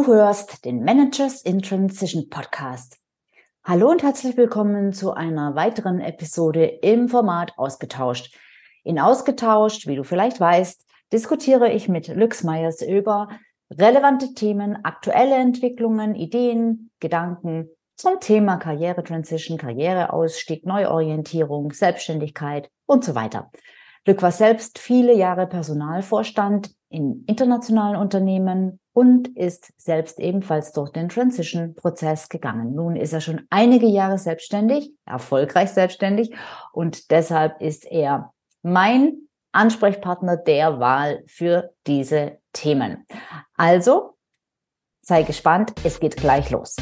Du hörst den Managers in Transition Podcast. Hallo und herzlich willkommen zu einer weiteren Episode im Format Ausgetauscht. In Ausgetauscht, wie du vielleicht weißt, diskutiere ich mit Lux Meyers über relevante Themen, aktuelle Entwicklungen, Ideen, Gedanken zum Thema Karriere-Transition, Karriereausstieg, Neuorientierung, Selbstständigkeit und so weiter. Lück war selbst viele Jahre Personalvorstand in internationalen Unternehmen und ist selbst ebenfalls durch den Transition-Prozess gegangen. Nun ist er schon einige Jahre selbstständig, erfolgreich selbstständig und deshalb ist er mein Ansprechpartner der Wahl für diese Themen. Also sei gespannt, es geht gleich los.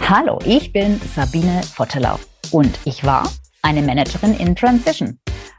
Hallo, ich bin Sabine Vottelau und ich war eine Managerin in Transition.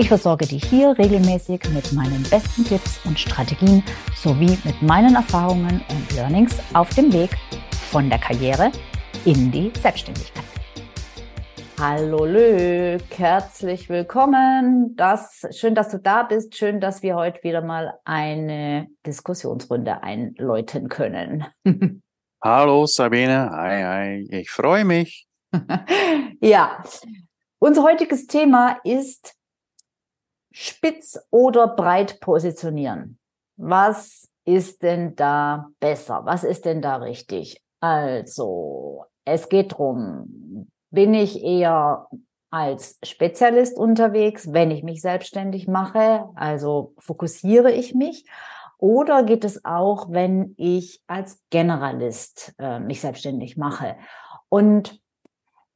Ich versorge dich hier regelmäßig mit meinen besten Tipps und Strategien sowie mit meinen Erfahrungen und Learnings auf dem Weg von der Karriere in die Selbstständigkeit. Hallo Lück, herzlich willkommen. Das, schön, dass du da bist. Schön, dass wir heute wieder mal eine Diskussionsrunde einläuten können. Hallo Sabine, hi, hi. Ich freue mich. ja, unser heutiges Thema ist spitz oder breit positionieren. Was ist denn da besser? Was ist denn da richtig? Also, es geht drum, bin ich eher als Spezialist unterwegs, wenn ich mich selbstständig mache? Also fokussiere ich mich? Oder geht es auch, wenn ich als Generalist äh, mich selbstständig mache? Und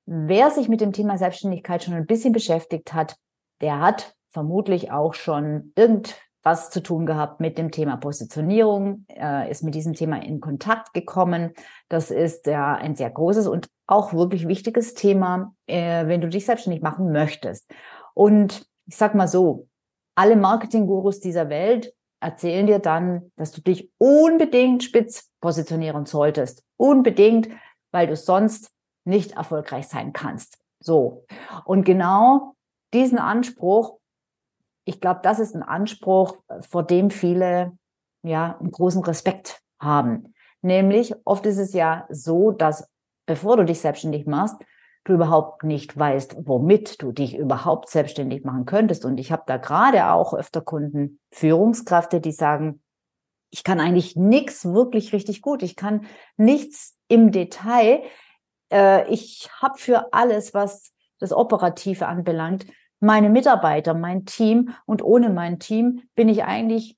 wer sich mit dem Thema Selbstständigkeit schon ein bisschen beschäftigt hat, der hat vermutlich auch schon irgendwas zu tun gehabt mit dem Thema Positionierung, äh, ist mit diesem Thema in Kontakt gekommen. Das ist ja ein sehr großes und auch wirklich wichtiges Thema, äh, wenn du dich selbstständig machen möchtest. Und ich sag mal so, alle Marketing-Gurus dieser Welt erzählen dir dann, dass du dich unbedingt spitz positionieren solltest. Unbedingt, weil du sonst nicht erfolgreich sein kannst. So. Und genau diesen Anspruch ich glaube, das ist ein Anspruch, vor dem viele ja einen großen Respekt haben. Nämlich oft ist es ja so, dass bevor du dich selbstständig machst, du überhaupt nicht weißt, womit du dich überhaupt selbstständig machen könntest. Und ich habe da gerade auch öfter Kunden, Führungskräfte, die sagen, ich kann eigentlich nichts wirklich richtig gut. Ich kann nichts im Detail. Äh, ich habe für alles, was das Operative anbelangt, meine Mitarbeiter, mein Team und ohne mein Team bin ich eigentlich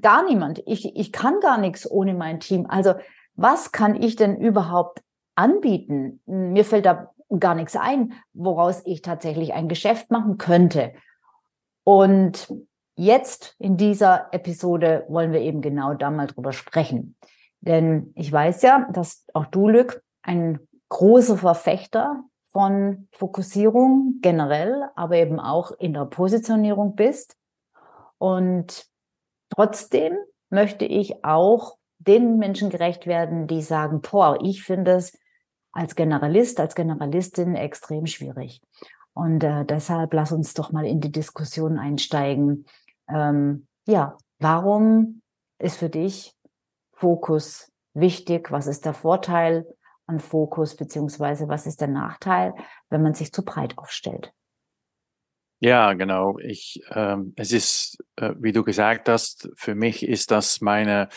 gar niemand. Ich, ich kann gar nichts ohne mein Team. Also was kann ich denn überhaupt anbieten? Mir fällt da gar nichts ein, woraus ich tatsächlich ein Geschäft machen könnte. Und jetzt in dieser Episode wollen wir eben genau da mal drüber sprechen. Denn ich weiß ja, dass auch du, Lück, ein großer Verfechter von Fokussierung generell, aber eben auch in der Positionierung bist. Und trotzdem möchte ich auch den Menschen gerecht werden, die sagen, boah, ich finde es als Generalist, als Generalistin extrem schwierig. Und äh, deshalb lass uns doch mal in die Diskussion einsteigen. Ähm, ja, warum ist für dich Fokus wichtig? Was ist der Vorteil? An Fokus, beziehungsweise was ist der Nachteil, wenn man sich zu breit aufstellt? Ja, genau. Ich, ähm, es ist, äh, wie du gesagt hast, für mich ist das meine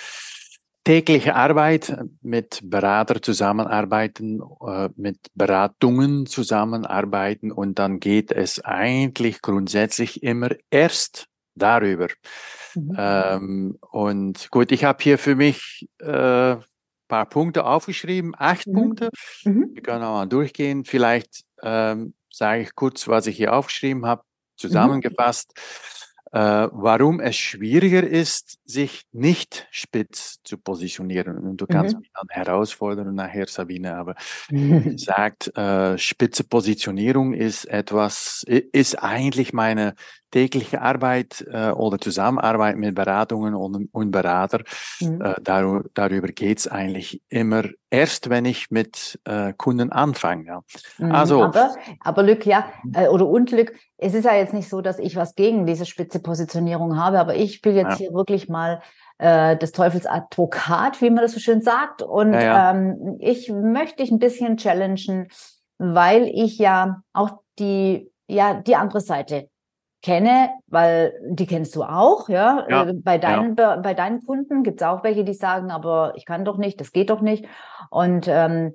tägliche Arbeit mit Berater zusammenarbeiten, äh, mit Beratungen zusammenarbeiten und dann geht es eigentlich grundsätzlich immer erst darüber. Mhm. Ähm, und gut, ich habe hier für mich äh, paar Punkte aufgeschrieben, acht mhm. Punkte. Mhm. Wir können auch mal durchgehen. Vielleicht ähm, sage ich kurz, was ich hier aufgeschrieben habe, zusammengefasst. äh, warum es schwieriger ist, sich nicht spitz zu positionieren. Und du kannst mhm. mich dann herausfordern nachher, Sabine, aber sagt, äh, spitze Positionierung ist etwas, ist eigentlich meine tägliche Arbeit äh, oder Zusammenarbeit mit Beratungen und, und Berater. Mhm. Äh, dar, darüber geht's eigentlich immer erst, wenn ich mit äh, Kunden anfange. Ja. Mhm, also, aber, aber Lück, ja, mhm. äh, oder und Lück, es ist ja jetzt nicht so, dass ich was gegen diese spitze Positionierung habe, aber ich will jetzt ja. hier wirklich mal äh, des Teufels Advokat, wie man das so schön sagt. Und ja. Ähm, ich möchte dich ein bisschen challengen, weil ich ja auch die, ja, die andere Seite kenne, weil die kennst du auch, ja. ja äh, bei, deinen, ja. bei deinen Kunden gibt es auch welche, die sagen, aber ich kann doch nicht, das geht doch nicht. Und ähm,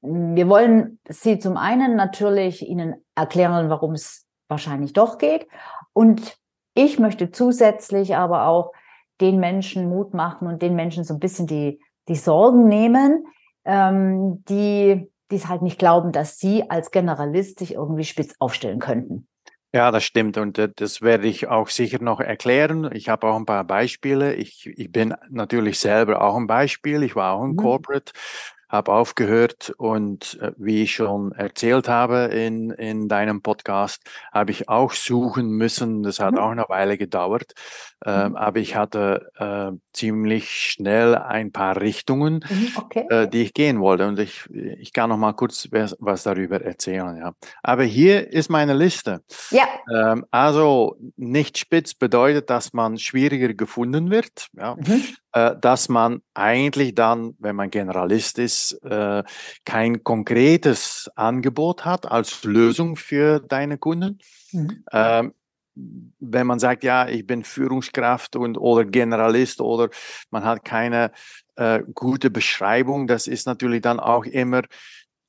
wir wollen sie zum einen natürlich ihnen erklären, warum es wahrscheinlich doch geht. Und ich möchte zusätzlich aber auch den Menschen Mut machen und den Menschen so ein bisschen die, die Sorgen nehmen, ähm, die die es halt nicht glauben, dass sie als Generalist sich irgendwie spitz aufstellen könnten. Ja, das stimmt und äh, das werde ich auch sicher noch erklären. Ich habe auch ein paar Beispiele. Ich, ich bin natürlich selber auch ein Beispiel. Ich war auch ein mhm. Corporate habe aufgehört und äh, wie ich schon erzählt habe in, in deinem Podcast, habe ich auch suchen müssen. Das hat mhm. auch eine Weile gedauert, mhm. aber ich hatte äh, ziemlich schnell ein paar Richtungen, mhm. okay. äh, die ich gehen wollte. Und ich, ich kann noch mal kurz was darüber erzählen. Ja. Aber hier ist meine Liste. Ja. Ähm, also nicht spitz bedeutet, dass man schwieriger gefunden wird. Ja. Mhm. Äh, dass man eigentlich dann, wenn man Generalist ist, äh, kein konkretes Angebot hat als Lösung für deine Kunden. Mhm. Ähm, wenn man sagt, ja, ich bin Führungskraft und oder Generalist oder man hat keine äh, gute Beschreibung, das ist natürlich dann auch immer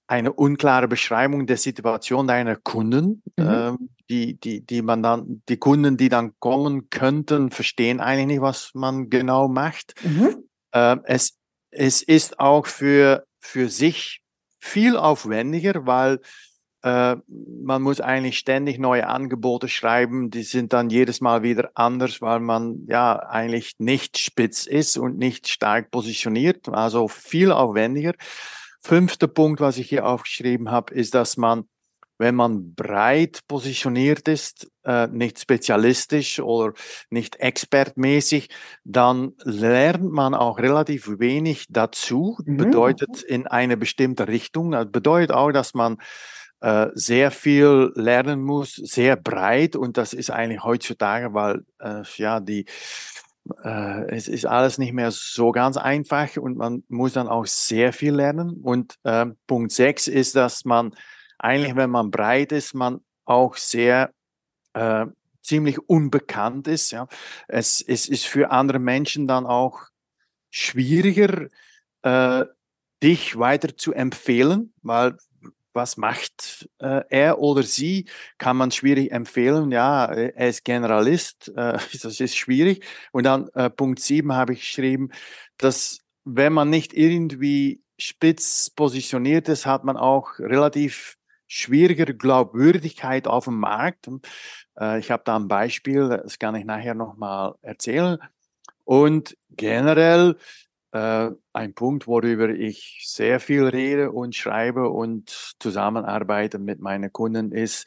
eine unklare Beschreibung der Situation deiner Kunden, mhm. äh, die, die, die man dann, die Kunden, die dann kommen könnten, verstehen eigentlich nicht, was man genau macht. Mhm. Äh, es, es ist auch für, für sich viel aufwendiger, weil äh, man muss eigentlich ständig neue Angebote schreiben. Die sind dann jedes Mal wieder anders, weil man ja eigentlich nicht spitz ist und nicht stark positioniert. Also viel aufwendiger. Fünfter Punkt, was ich hier aufgeschrieben habe, ist, dass man, wenn man breit positioniert ist, äh, nicht spezialistisch oder nicht expertmäßig, dann lernt man auch relativ wenig dazu. Mhm. Bedeutet in eine bestimmte Richtung. Das bedeutet auch, dass man äh, sehr viel lernen muss, sehr breit. Und das ist eigentlich heutzutage, weil äh, ja die äh, es ist alles nicht mehr so ganz einfach und man muss dann auch sehr viel lernen. Und äh, Punkt 6 ist, dass man eigentlich, wenn man breit ist, man auch sehr äh, ziemlich unbekannt ist. Ja. Es, es ist für andere Menschen dann auch schwieriger, äh, dich weiter zu empfehlen, weil was macht äh, er oder sie, kann man schwierig empfehlen. Ja, er ist Generalist, äh, das ist schwierig. Und dann äh, Punkt 7 habe ich geschrieben, dass wenn man nicht irgendwie spitz positioniert ist, hat man auch relativ schwieriger Glaubwürdigkeit auf dem Markt. Äh, ich habe da ein Beispiel, das kann ich nachher nochmal erzählen. Und generell äh, ein Punkt, worüber ich sehr viel rede und schreibe und zusammenarbeite mit meinen Kunden ist,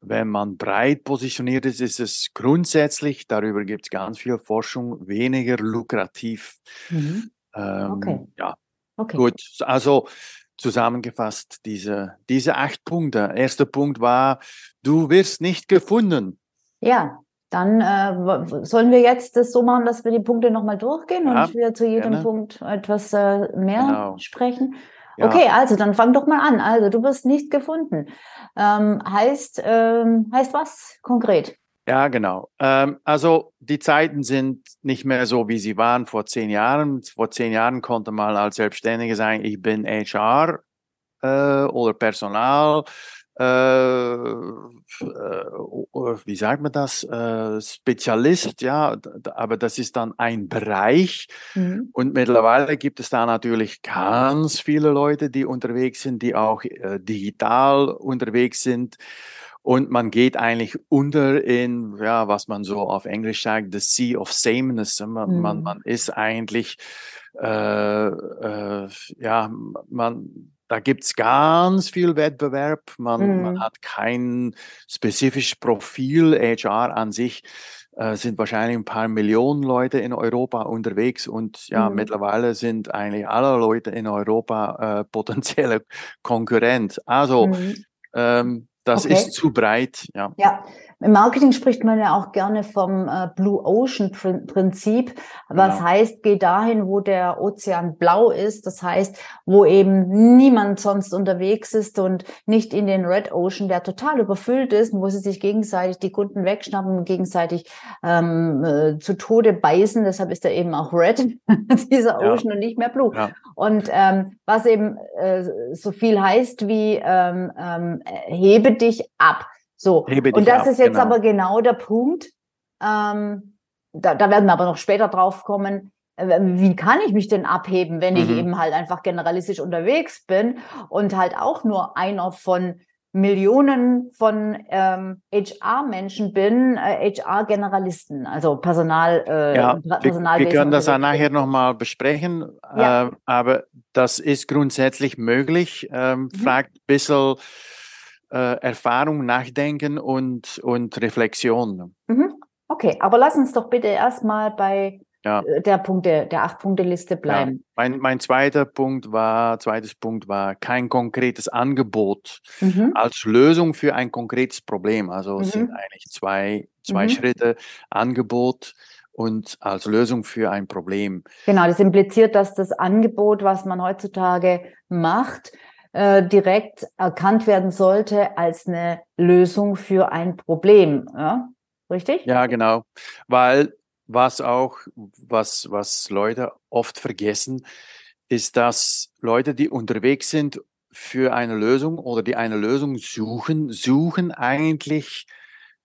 wenn man breit positioniert ist, ist es grundsätzlich, darüber gibt es ganz viel Forschung, weniger lukrativ. Mhm. Ähm, okay. Ja, okay. gut. Also zusammengefasst, diese, diese acht Punkte. Erster Punkt war, du wirst nicht gefunden. Ja, dann äh, sollen wir jetzt das so machen, dass wir die Punkte nochmal durchgehen ja, und wir zu jedem gerne. Punkt etwas äh, mehr genau. sprechen. Ja. Okay, also dann fang doch mal an. Also du wirst nicht gefunden. Ähm, heißt, ähm, heißt was konkret? Ja, genau. Ähm, also die Zeiten sind nicht mehr so, wie sie waren vor zehn Jahren. Vor zehn Jahren konnte man als Selbstständiger sagen, ich bin HR äh, oder Personal äh, äh, wie sagt man das, äh, Spezialist, ja, aber das ist dann ein Bereich. Mhm. Und mittlerweile gibt es da natürlich ganz viele Leute, die unterwegs sind, die auch äh, digital unterwegs sind. Und man geht eigentlich unter in, ja, was man so auf Englisch sagt, the sea of sameness. Man, mhm. man, man ist eigentlich, äh, äh, ja, man, da gibt's ganz viel Wettbewerb. Man, mhm. man hat kein spezifisches Profil. HR an sich äh, sind wahrscheinlich ein paar Millionen Leute in Europa unterwegs und ja, mhm. mittlerweile sind eigentlich alle Leute in Europa äh, potenzielle Konkurrent. Also, mhm. ähm, das okay. ist zu breit, ja. Ja, im Marketing spricht man ja auch gerne vom äh, Blue Ocean Prinzip, was genau. heißt, geh dahin, wo der Ozean blau ist, das heißt, wo eben niemand sonst unterwegs ist und nicht in den Red Ocean, der total überfüllt ist, wo sie sich gegenseitig die Kunden wegschnappen und gegenseitig ähm, äh, zu Tode beißen. Deshalb ist er eben auch Red, dieser Ocean ja. und nicht mehr Blue. Ja. Und ähm, was eben äh, so viel heißt wie ähm, ähm, hebe dich ab. So, und das ab, ist jetzt genau. aber genau der Punkt. Ähm, da, da werden wir aber noch später drauf kommen. Äh, wie kann ich mich denn abheben, wenn ich mhm. eben halt einfach generalistisch unterwegs bin und halt auch nur einer von Millionen von ähm, HR-Menschen bin, äh, HR-Generalisten, also Personal. Äh, ja, Personal wir, wir können das ja nachher nochmal besprechen, ja. äh, aber das ist grundsätzlich möglich. Ähm, mhm. Fragt ein bisschen äh, Erfahrung, Nachdenken und, und Reflexion. Mhm. Okay, aber lass uns doch bitte erstmal bei ja. Äh, der Punkte, der acht-Punkte-Liste bleiben. Ja. Mein, mein zweiter Punkt war, zweites Punkt war kein konkretes Angebot mhm. als Lösung für ein konkretes Problem. Also es sind mhm. eigentlich zwei, zwei mhm. Schritte Angebot und als Lösung für ein Problem. Genau, das impliziert, dass das Angebot, was man heutzutage macht, äh, direkt erkannt werden sollte als eine Lösung für ein Problem. Ja? Richtig? Ja, genau. Weil was auch, was, was Leute oft vergessen, ist, dass Leute, die unterwegs sind für eine Lösung oder die eine Lösung suchen, suchen eigentlich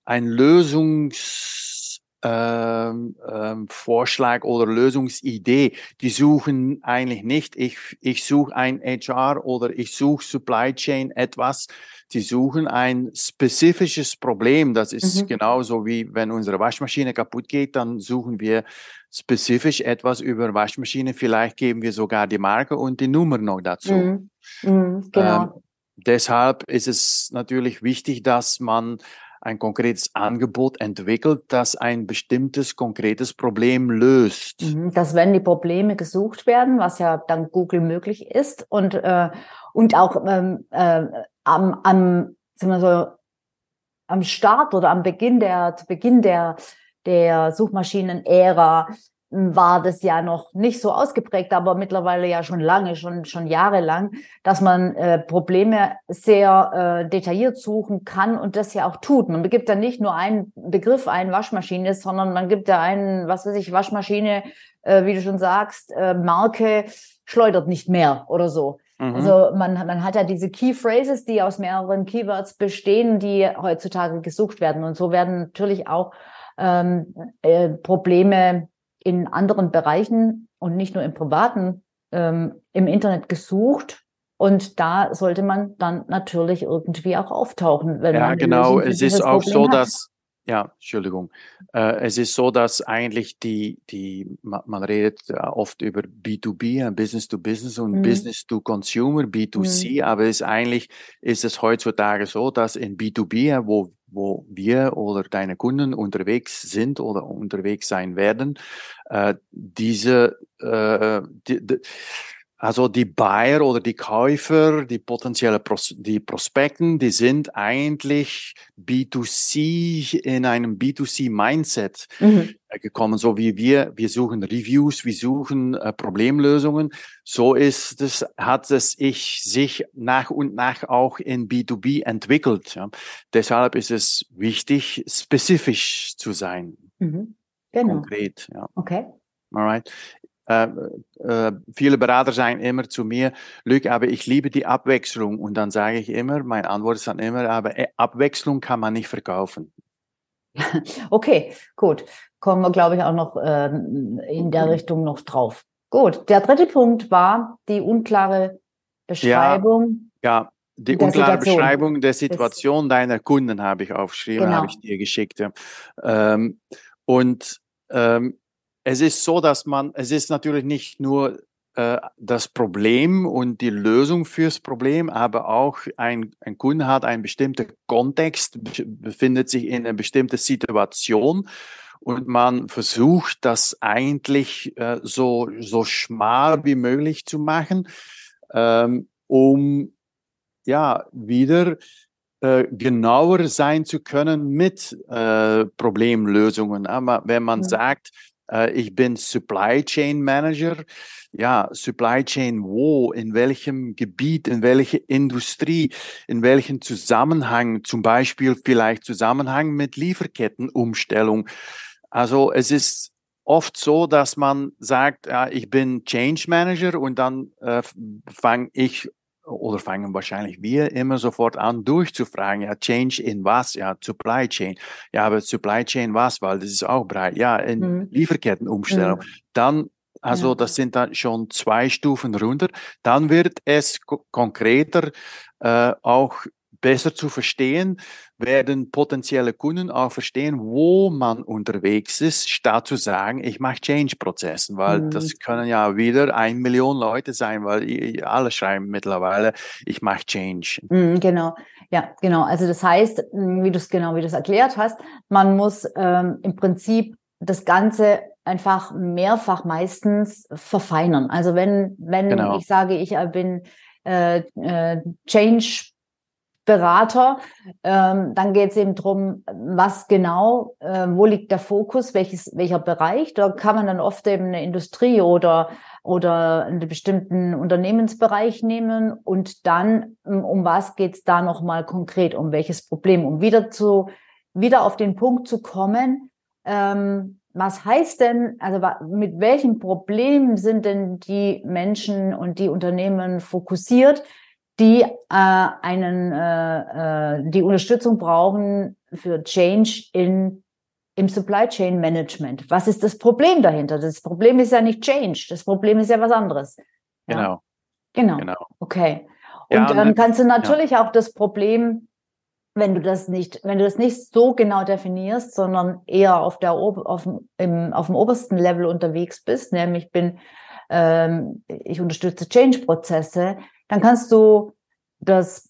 ein Lösungs ähm, ähm, Vorschlag oder Lösungsidee. Die suchen eigentlich nicht, ich, ich suche ein HR oder ich suche Supply Chain etwas. Die suchen ein spezifisches Problem. Das ist mhm. genauso wie wenn unsere Waschmaschine kaputt geht, dann suchen wir spezifisch etwas über Waschmaschine. Vielleicht geben wir sogar die Marke und die Nummer noch dazu. Mhm. Mhm, genau. Ähm, deshalb ist es natürlich wichtig, dass man ein konkretes Angebot entwickelt, das ein bestimmtes konkretes Problem löst. Mhm, dass wenn die Probleme gesucht werden, was ja dank Google möglich ist und äh, und auch ähm, äh, am, am, sagen wir so, am Start oder am Beginn der Beginn der der Suchmaschinen-Ära war das ja noch nicht so ausgeprägt, aber mittlerweile ja schon lange, schon, schon jahrelang, dass man äh, Probleme sehr äh, detailliert suchen kann und das ja auch tut. Man begibt dann nicht nur einen Begriff ein, Waschmaschine, sondern man gibt da einen, was weiß ich, Waschmaschine, äh, wie du schon sagst, äh, Marke schleudert nicht mehr oder so. Mhm. Also man, man hat ja diese Key Phrases, die aus mehreren Keywords bestehen, die heutzutage gesucht werden. Und so werden natürlich auch ähm, äh, Probleme in anderen Bereichen und nicht nur im privaten ähm, im Internet gesucht. Und da sollte man dann natürlich irgendwie auch auftauchen. Wenn ja, genau. Es ist auch Problem so, hat. dass ja, Entschuldigung. Äh, es ist so, dass eigentlich die, die, man redet oft über B2B, Business to Business und mhm. Business to Consumer, B2C, mhm. aber es eigentlich ist es heutzutage so, dass in B2B, wo, wo wir oder deine Kunden unterwegs sind oder unterwegs sein werden, äh, diese, äh, die, die, also die Buyer oder die Käufer, die potenzielle Pros die Prospekten, die sind eigentlich B2C in einem B2C-Mindset mhm. Äh, gekommen, so wie wir. Wir suchen Reviews, wir suchen äh, Problemlösungen. So ist es, hat es ich sich nach und nach auch in B2B entwickelt. Ja. Deshalb ist es wichtig, spezifisch zu sein. Mhm. Genau. Konkret. Ja. Okay. Alright. Äh, äh, viele Berater sagen immer zu mir, Luc, aber ich liebe die Abwechslung. Und dann sage ich immer, meine Antwort ist dann immer, aber äh, Abwechslung kann man nicht verkaufen. Okay, gut. Kommen wir, glaube ich, auch noch äh, in der Richtung noch drauf. Gut, der dritte Punkt war die unklare Beschreibung. Ja, ja die unklare Situation. Beschreibung der Situation das, deiner Kunden habe ich aufgeschrieben, genau. habe ich dir geschickt. Ähm, und ähm, es ist so, dass man, es ist natürlich nicht nur äh, das Problem und die Lösung fürs Problem, aber auch ein, ein Kunde hat einen bestimmten Kontext, befindet sich in einer bestimmten Situation und man versucht, das eigentlich äh, so, so schmal wie möglich zu machen, ähm, um ja wieder äh, genauer sein zu können mit äh, Problemlösungen. Aber wenn man ja. sagt, ich bin Supply Chain Manager, ja, Supply Chain wo, in welchem Gebiet, in welcher Industrie, in welchem Zusammenhang, zum Beispiel vielleicht Zusammenhang mit Lieferkettenumstellung. Also es ist oft so, dass man sagt, ja, ich bin Change Manager und dann äh, fange ich oder fangen wahrscheinlich wir immer sofort an durchzufragen, ja, Change in was? Ja, Supply Chain. Ja, aber Supply Chain was? Weil das ist auch breit. Ja, in mhm. Lieferkettenumstellung. Mhm. Dann also ja. das sind dann schon zwei Stufen runter. Dann wird es konkreter äh, auch besser zu verstehen, werden potenzielle Kunden auch verstehen, wo man unterwegs ist, statt zu sagen, ich mache Change-Prozessen, weil mhm. das können ja wieder ein Million Leute sein, weil alle schreiben mittlerweile, ich mache Change. Mhm, genau, ja, genau. Also das heißt, wie du es genau, wie du es erklärt hast, man muss ähm, im Prinzip das Ganze einfach mehrfach meistens verfeinern. Also wenn, wenn genau. ich sage, ich äh, bin äh, äh, Change Berater. Ähm, dann geht es eben darum, was genau, äh, wo liegt der Fokus, welches, welcher Bereich. Da kann man dann oft eben eine Industrie oder, oder einen bestimmten Unternehmensbereich nehmen und dann, ähm, um was geht es da nochmal konkret, um welches Problem, um wieder zu, wieder auf den Punkt zu kommen, ähm, was heißt denn, also mit welchen Problemen sind denn die Menschen und die Unternehmen fokussiert? Die äh, einen, äh, äh, die Unterstützung brauchen für Change in, im Supply Chain Management. Was ist das Problem dahinter? Das Problem ist ja nicht Change, das Problem ist ja was anderes. Ja? Genau. Genau. genau. Okay. Und ja, dann kannst du natürlich ja. auch das Problem, wenn du das nicht, wenn du das nicht so genau definierst, sondern eher auf der auf, im, auf dem obersten Level unterwegs bist, nämlich bin ähm, ich unterstütze Change-Prozesse, dann kannst du das,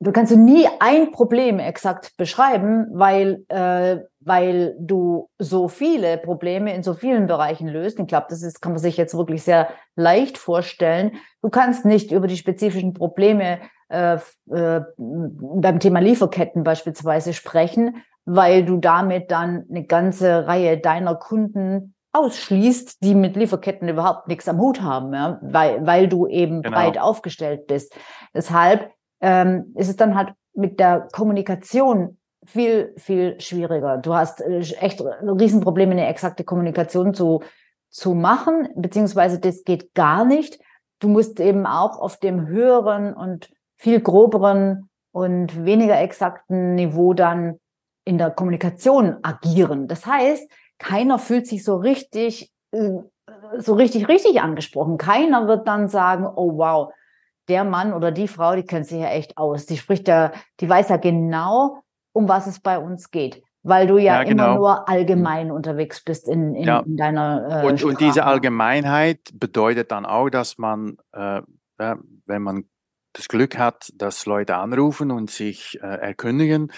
du kannst du nie ein Problem exakt beschreiben, weil, äh, weil du so viele Probleme in so vielen Bereichen löst. Ich glaube, das ist, kann man sich jetzt wirklich sehr leicht vorstellen. Du kannst nicht über die spezifischen Probleme äh, äh, beim Thema Lieferketten beispielsweise sprechen, weil du damit dann eine ganze Reihe deiner Kunden ausschließt, die mit Lieferketten überhaupt nichts am Hut haben, ja, weil, weil du eben genau. breit aufgestellt bist. Deshalb ähm, ist es dann halt mit der Kommunikation viel, viel schwieriger. Du hast äh, echt Riesenprobleme, eine exakte Kommunikation zu, zu machen, beziehungsweise das geht gar nicht. Du musst eben auch auf dem höheren und viel groberen und weniger exakten Niveau dann in der Kommunikation agieren. Das heißt, keiner fühlt sich so richtig, äh, so richtig, richtig angesprochen. Keiner wird dann sagen, oh wow, der Mann oder die Frau, die kennt sich ja echt aus. Die spricht ja, die weiß ja genau, um was es bei uns geht. Weil du ja, ja genau. immer nur allgemein unterwegs bist in, in, ja. in deiner äh, und, und diese Allgemeinheit bedeutet dann auch, dass man, äh, wenn man das Glück hat, dass Leute anrufen und sich äh, erkündigen,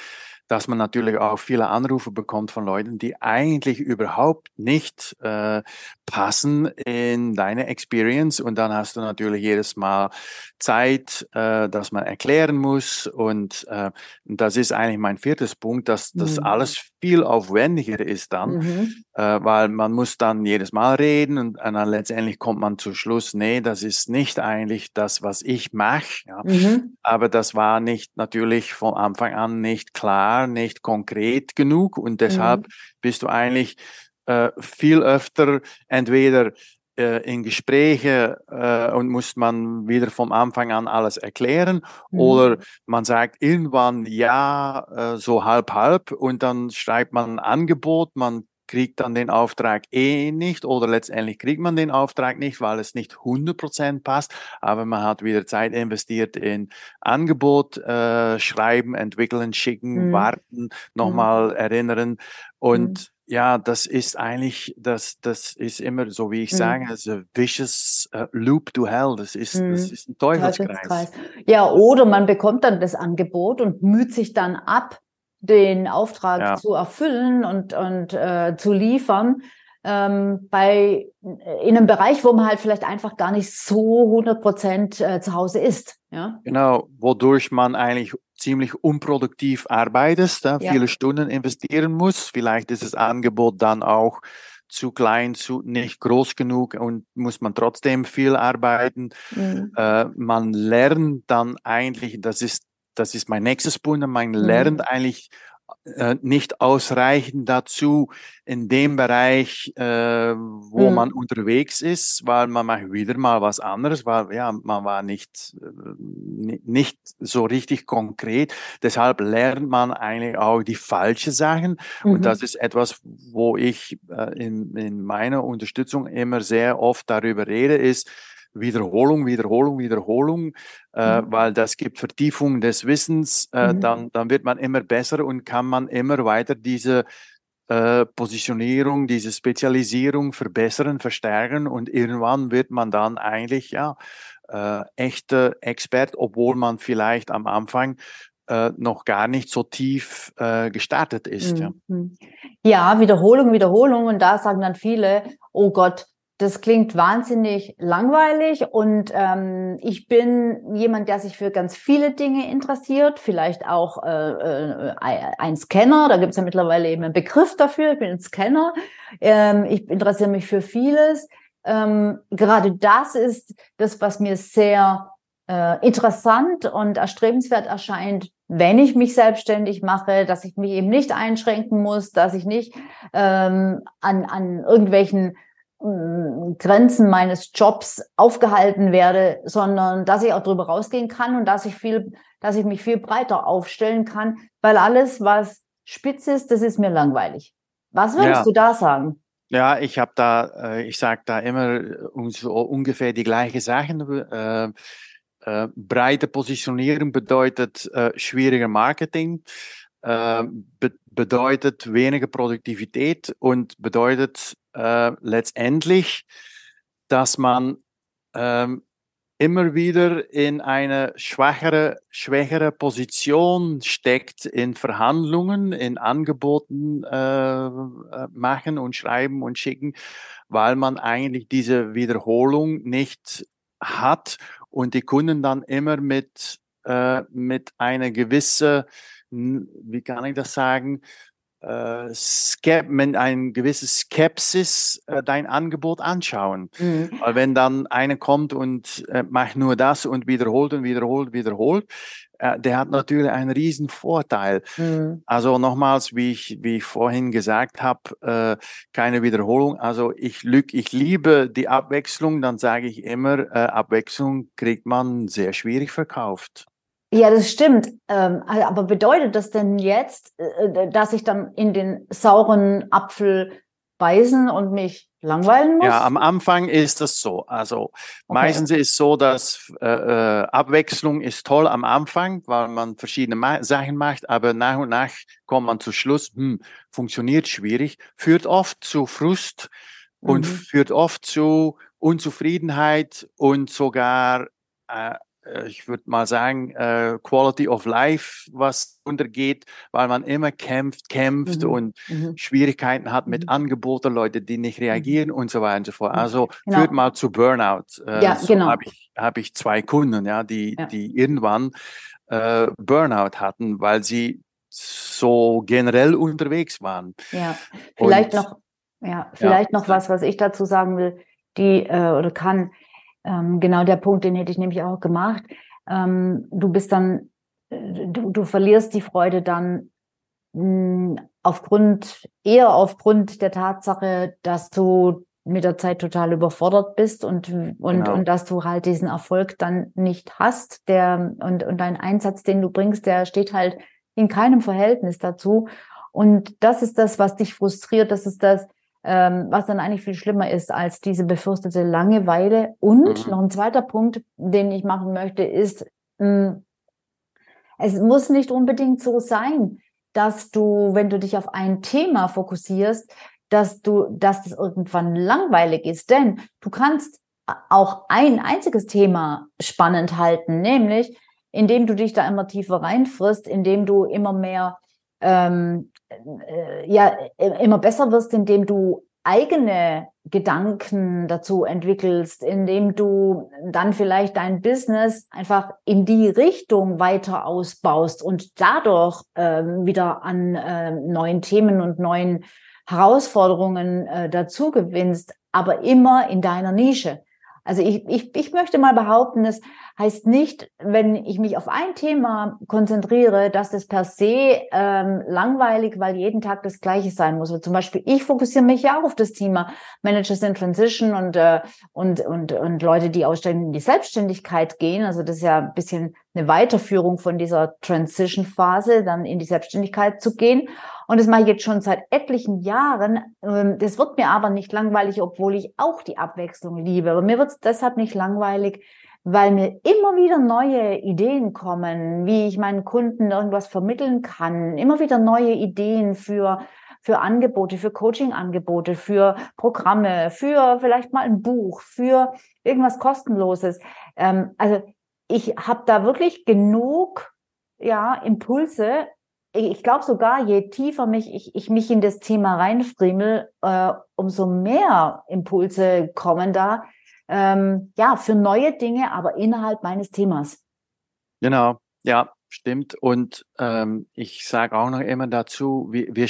dass man natürlich auch viele Anrufe bekommt von Leuten, die eigentlich überhaupt nicht äh, passen in deine Experience. Und dann hast du natürlich jedes Mal Zeit, äh, dass man erklären muss. Und äh, das ist eigentlich mein viertes Punkt, dass das mhm. alles viel aufwendiger ist dann, mhm. äh, weil man muss dann jedes Mal reden und, und, dann letztendlich kommt man zu Schluss, nee, das ist nicht eigentlich das, was ich mache. Ja. Mhm. Aber das war nicht natürlich von Anfang an nicht klar, nicht konkret genug und deshalb mhm. bist du eigentlich äh, viel öfter entweder äh, in Gespräche äh, und muss man wieder vom Anfang an alles erklären mhm. oder man sagt irgendwann ja, äh, so halb halb und dann schreibt man ein Angebot, man kriegt dann den Auftrag eh nicht oder letztendlich kriegt man den Auftrag nicht, weil es nicht 100% passt, aber man hat wieder Zeit investiert in Angebot, äh, schreiben, entwickeln, schicken, mhm. warten, nochmal mhm. erinnern und mhm ja, das ist eigentlich, das, das ist immer, so wie ich mhm. sage, also vicious uh, loop to hell. Das ist, mhm. das ist ein Teufelskreis. Ja, oder man bekommt dann das Angebot und müht sich dann ab, den Auftrag ja. zu erfüllen und, und äh, zu liefern. Ähm, bei in einem Bereich, wo man halt vielleicht einfach gar nicht so 100 Prozent äh, zu Hause ist. Ja? Genau, wodurch man eigentlich ziemlich unproduktiv arbeitest, ja. viele Stunden investieren muss. Vielleicht ist das Angebot dann auch zu klein, zu nicht groß genug und muss man trotzdem viel arbeiten. Mhm. Äh, man lernt dann eigentlich, das ist, das ist mein nächstes Punkt, man mhm. lernt eigentlich äh, nicht ausreichend dazu in dem Bereich, äh, wo mhm. man unterwegs ist, weil man macht wieder mal was anderes, weil ja, man war nicht, äh, nicht so richtig konkret. Deshalb lernt man eigentlich auch die falschen Sachen. Mhm. Und das ist etwas, wo ich äh, in, in meiner Unterstützung immer sehr oft darüber rede, ist, Wiederholung, Wiederholung, Wiederholung, äh, mhm. weil das gibt Vertiefung des Wissens, äh, mhm. dann, dann wird man immer besser und kann man immer weiter diese äh, Positionierung, diese Spezialisierung verbessern, verstärken und irgendwann wird man dann eigentlich ja äh, echter Expert, obwohl man vielleicht am Anfang äh, noch gar nicht so tief äh, gestartet ist. Mhm. Ja. ja, Wiederholung, Wiederholung und da sagen dann viele, oh Gott, das klingt wahnsinnig langweilig und ähm, ich bin jemand, der sich für ganz viele Dinge interessiert, vielleicht auch äh, äh, ein Scanner, da gibt es ja mittlerweile eben einen Begriff dafür, ich bin ein Scanner, ähm, ich interessiere mich für vieles. Ähm, gerade das ist das, was mir sehr äh, interessant und erstrebenswert erscheint, wenn ich mich selbstständig mache, dass ich mich eben nicht einschränken muss, dass ich nicht ähm, an, an irgendwelchen Grenzen meines Jobs aufgehalten werde, sondern dass ich auch darüber rausgehen kann und dass ich viel, dass ich mich viel breiter aufstellen kann, weil alles, was spitz ist, das ist mir langweilig. Was würdest ja. du da sagen? Ja, ich habe da, äh, ich sage da immer so ungefähr die gleiche Sachen. Äh, äh, breite Positionierung bedeutet äh, schwieriger Marketing, äh, be bedeutet weniger Produktivität und bedeutet äh, letztendlich, dass man ähm, immer wieder in eine schwachere, schwächere Position steckt in Verhandlungen, in Angeboten äh, äh, machen und schreiben und schicken, weil man eigentlich diese Wiederholung nicht hat und die Kunden dann immer mit, äh, mit einer gewissen, wie kann ich das sagen, äh, Skep mit ein gewisses Skepsis äh, dein Angebot anschauen. Mhm. Weil wenn dann einer kommt und äh, macht nur das und wiederholt und wiederholt, wiederholt, äh, der hat natürlich einen riesen Vorteil. Mhm. Also nochmals, wie ich, wie ich vorhin gesagt habe, äh, keine Wiederholung. Also ich lüg, ich liebe die Abwechslung, dann sage ich immer, äh, Abwechslung kriegt man sehr schwierig verkauft. Ja, das stimmt. Ähm, aber bedeutet das denn jetzt, äh, äh, dass ich dann in den sauren Apfel beißen und mich langweilen muss? Ja, am Anfang ist das so. Also okay. meistens ist es so, dass äh, äh, Abwechslung ist toll am Anfang, weil man verschiedene Ma Sachen macht, aber nach und nach kommt man zu Schluss, hm, funktioniert schwierig, führt oft zu Frust und mhm. führt oft zu Unzufriedenheit und sogar äh, ich würde mal sagen, äh, Quality of Life, was untergeht, weil man immer kämpft, kämpft mhm. und mhm. Schwierigkeiten hat mit mhm. Angeboten, Leute, die nicht mhm. reagieren und so weiter und so fort. Also genau. führt mal zu Burnout. Äh, ja, so genau. habe ich, hab ich zwei Kunden, ja, die, ja. die irgendwann äh, Burnout hatten, weil sie so generell unterwegs waren. Ja, vielleicht und, noch, ja, vielleicht ja. noch was, was ich dazu sagen will, die äh, oder kann ähm, genau der Punkt, den hätte ich nämlich auch gemacht. Ähm, du bist dann, äh, du, du verlierst die Freude dann mh, hm, aufgrund, eher aufgrund der Tatsache, dass du mit der Zeit total überfordert bist und, und, genau. und dass du halt diesen Erfolg dann nicht hast, der, und, und dein Einsatz, den du bringst, der steht halt in keinem Verhältnis dazu. Und das ist das, was dich frustriert. Das ist das, ähm, was dann eigentlich viel schlimmer ist als diese befürchtete Langeweile. Und mhm. noch ein zweiter Punkt, den ich machen möchte, ist, mh, hm, es muss nicht unbedingt so sein, dass du, wenn du dich auf ein Thema fokussierst, dass du, dass das irgendwann langweilig ist. Denn du kannst auch ein einziges Thema spannend halten, nämlich indem du dich da immer tiefer reinfrisst, indem du immer mehr ähm, äh, ja immer besser wirst, indem du eigene Gedanken dazu entwickelst, indem du dann vielleicht dein Business einfach in die Richtung weiter ausbaust und dadurch ähm, wieder an äh, neuen Themen und neuen Herausforderungen äh, dazu gewinnst, aber immer in deiner Nische. Also ich, ich, ich möchte mal behaupten, es heißt nicht, wenn ich mich auf ein Thema konzentriere, dass es per se ähm, langweilig, weil jeden Tag das Gleiche sein muss. Also zum Beispiel, ich fokussiere mich ja auch auf das Thema Managers in Transition und, äh, und, und, und Leute, die ausstellen in die Selbstständigkeit gehen. Also das ist ja ein bisschen eine Weiterführung von dieser Transition-Phase, dann in die Selbstständigkeit zu gehen. Und das mache ich jetzt schon seit etlichen Jahren. Ähm, das wird mir aber nicht langweilig, obwohl ich auch die Abwechslung liebe. Aber mir wird es deshalb nicht langweilig, weil mir immer wieder neue Ideen kommen, wie ich meinen Kunden irgendwas vermitteln kann, immer wieder neue Ideen für für Angebote, für Coaching-Angebote, für Programme, für vielleicht mal ein Buch, für irgendwas kostenloses. Ähm, also ich habe da wirklich genug ja Impulse. Ich glaube sogar, je tiefer mich ich, ich mich in das Thema reinfriemel, äh, umso mehr Impulse kommen da, ähm, ja, für neue Dinge, aber innerhalb meines Themas. Genau, ja, stimmt. Und ähm, ich sage auch noch immer dazu, wir, wir,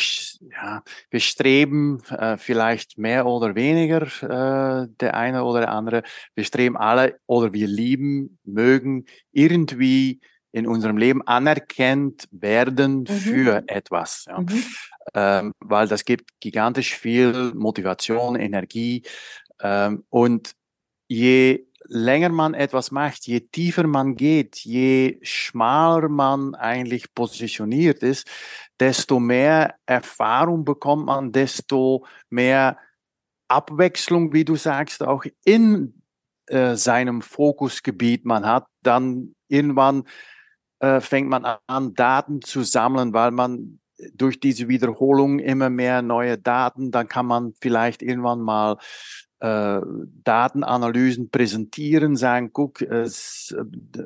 ja, wir streben äh, vielleicht mehr oder weniger, äh, der eine oder der andere, wir streben alle oder wir lieben, mögen irgendwie in unserem Leben anerkannt werden mhm. für etwas. Ja. Mhm. Ähm, weil das gibt gigantisch viel Motivation, Energie. Ähm, und je länger man etwas macht, je tiefer man geht, je schmaler man eigentlich positioniert ist, desto mehr Erfahrung bekommt man, desto mehr Abwechslung, wie du sagst, auch in äh, seinem Fokusgebiet man hat, dann irgendwann äh, fängt man an, Daten zu sammeln, weil man durch diese Wiederholung immer mehr neue Daten, dann kann man vielleicht irgendwann mal äh, Datenanalysen präsentieren, sagen, guck, äh,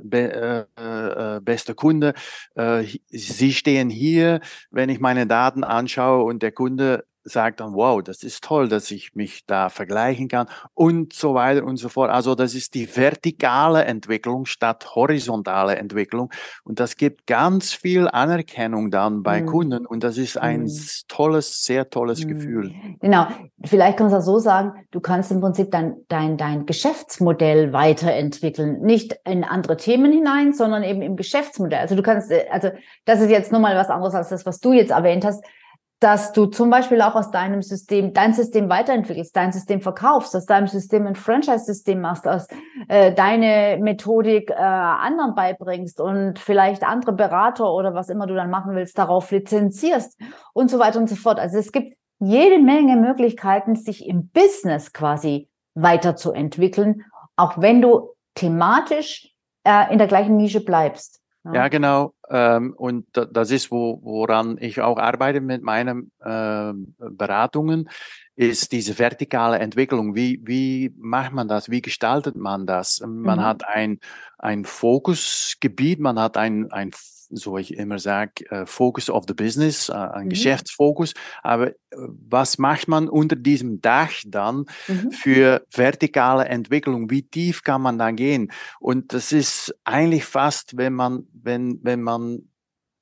be, äh, äh, bester Kunde, äh, Sie stehen hier, wenn ich meine Daten anschaue und der Kunde sagt dann, wow, das ist toll, dass ich mich da vergleichen kann und so weiter und so fort. Also das ist die vertikale Entwicklung statt horizontale Entwicklung und das gibt ganz viel Anerkennung dann bei mhm. Kunden und das ist ein mhm. tolles, sehr tolles mhm. Gefühl. Genau, vielleicht kannst du auch so sagen, du kannst im Prinzip dein, dein, dein Geschäftsmodell weiterentwickeln, nicht in andere Themen hinein, sondern eben im Geschäftsmodell. Also du kannst, äh, also das ist jetzt nochmal was anderes als das, was du jetzt erwähnt hast dass du zum Beispiel auch aus deinem System, dein System weiterentwickelst, dein System verkaufst, aus deinem System ein Franchise-System machst, aus äh, deine Methodik äh, anderen beibringst und vielleicht andere Berater oder was immer du dann machen willst, darauf lizenzierst und so weiter und so fort. Also es gibt jede Menge Möglichkeiten, sich im Business quasi weiterzuentwickeln, auch wenn du thematisch äh, in der gleichen Nische bleibst. Ja, ja genau. Ähm, und das ist, wo, woran ich auch arbeite mit meinen äh, Beratungen, ist diese vertikale Entwicklung. Wie, wie macht man das? Wie gestaltet man das? Man mhm. hat ein, ein Fokusgebiet, man hat ein, ein so ich immer sage, äh, Focus of the Business, äh, ein mhm. Geschäftsfokus. Aber äh, was macht man unter diesem Dach dann mhm. für vertikale Entwicklung? Wie tief kann man da gehen? Und das ist eigentlich fast, wenn man, wenn, wenn man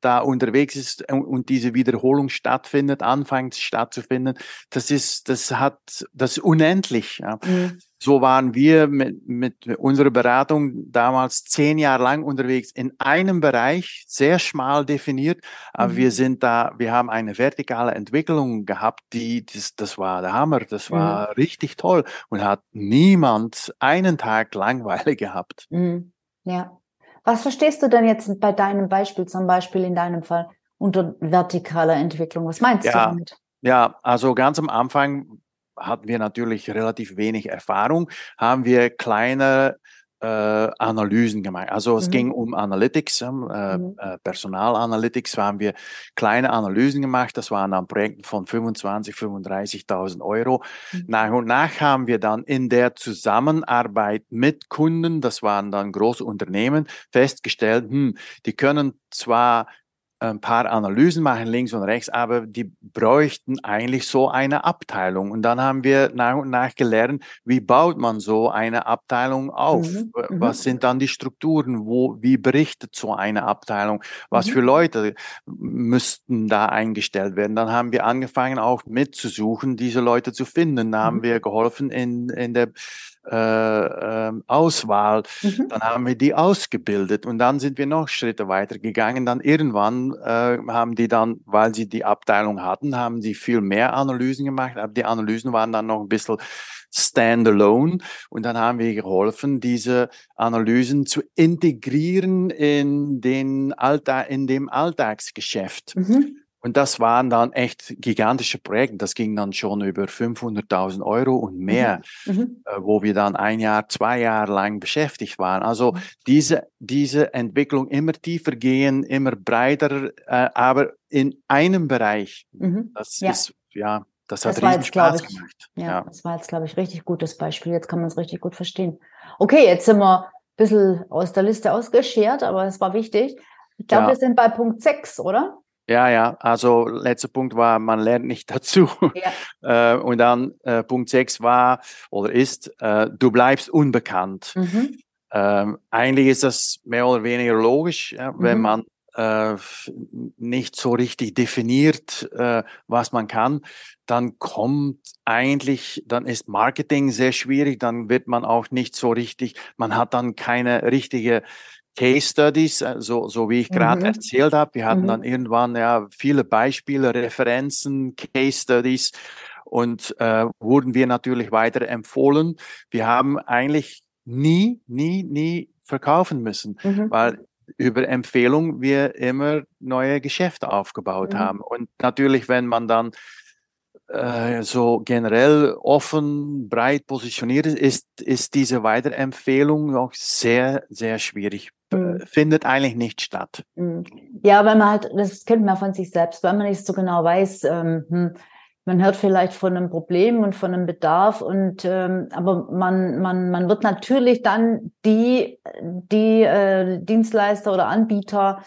da unterwegs ist und diese Wiederholung stattfindet, anfängt stattzufinden, das ist, das hat, das ist unendlich. Ja. Mhm. So waren wir mit, mit unserer Beratung damals zehn Jahre lang unterwegs in einem Bereich, sehr schmal definiert, aber mhm. wir sind da, wir haben eine vertikale Entwicklung gehabt, die, das, das war der Hammer, das war mhm. richtig toll und hat niemand einen Tag langweilig gehabt. Mhm. Ja. Was verstehst du denn jetzt bei deinem Beispiel, zum Beispiel in deinem Fall, unter vertikaler Entwicklung? Was meinst ja, du damit? Ja, also ganz am Anfang hatten wir natürlich relativ wenig Erfahrung, haben wir kleine Analysen gemacht. Also es mhm. ging um Analytics, ähm, äh, mhm. äh, Personalanalytics, haben wir kleine Analysen gemacht. Das waren dann Projekte von 25, 35.000 Euro. Mhm. Nach und nach haben wir dann in der Zusammenarbeit mit Kunden, das waren dann große Unternehmen, festgestellt, hm, die können zwar ein paar Analysen machen, links und rechts, aber die bräuchten eigentlich so eine Abteilung. Und dann haben wir nach und nach gelernt, wie baut man so eine Abteilung auf? Mhm. mhm. Was sind dann die Strukturen? Wo, wie berichtet so eine Abteilung? Was mhm. für Leute müssten da eingestellt werden? Dann haben wir angefangen, auch mitzusuchen, diese Leute zu finden. Da mhm. haben wir geholfen in, in der äh, äh, Auswahl. Mhm. Dann haben wir die ausgebildet und dann sind wir noch Schritte weiter gegangen. Dann irgendwann äh, haben die dann, weil sie die Abteilung hatten, haben sie viel mehr Analysen gemacht, aber die Analysen waren dann noch ein bisschen standalone und dann haben wir geholfen, diese Analysen zu integrieren in den Alltag, in dem Alltagsgeschäft. Mhm. Und das waren dann echt gigantische Projekte. Das ging dann schon über 500.000 Euro und mehr, mhm. mhm. äh, wo wir dann ein Jahr, zwei Jahre lang beschäftigt waren. Also mhm. diese, diese Entwicklung immer tiefer gehen, immer breiter, äh, aber in einem Bereich. Mhm. Das ja. ist, ja, das hat das riesen Spaß ich, gemacht. Ja, ja, das war jetzt, glaube ich, richtig gutes Beispiel. Jetzt kann man es richtig gut verstehen. Okay, jetzt sind wir ein bisschen aus der Liste ausgeschert, aber es war wichtig. Ich glaube, ja. wir sind bei Punkt 6, oder? Ja, ja, also letzter Punkt war, man lernt nicht dazu. Ja. Äh, und dann äh, Punkt 6 war oder ist, äh, du bleibst unbekannt. Mhm. Ähm, eigentlich ist das mehr oder weniger logisch, ja, mhm. wenn man äh, nicht so richtig definiert, äh, was man kann, dann kommt eigentlich, dann ist Marketing sehr schwierig, dann wird man auch nicht so richtig, man hat dann keine richtige Case Studies, äh, so, so wie ich gerade mhm. erzählt habe. Wir hatten mhm. dann irgendwann ja viele Beispiele, Referenzen, Case Studies und äh, wurden wir natürlich weiter empfohlen. Wir haben eigentlich nie, nie, nie verkaufen müssen, mhm. weil über Empfehlung wir immer neue Geschäfte aufgebaut mhm. haben. Und natürlich, wenn man dann äh, so generell offen, breit positioniert ist, ist diese Weiterempfehlung noch sehr, sehr schwierig. Mhm. Findet eigentlich nicht statt. Mhm. Ja, weil man halt, das kennt man von sich selbst, weil man nicht so genau weiß, ähm, hm, man hört vielleicht von einem Problem und von einem Bedarf und ähm, aber man man man wird natürlich dann die die äh, Dienstleister oder Anbieter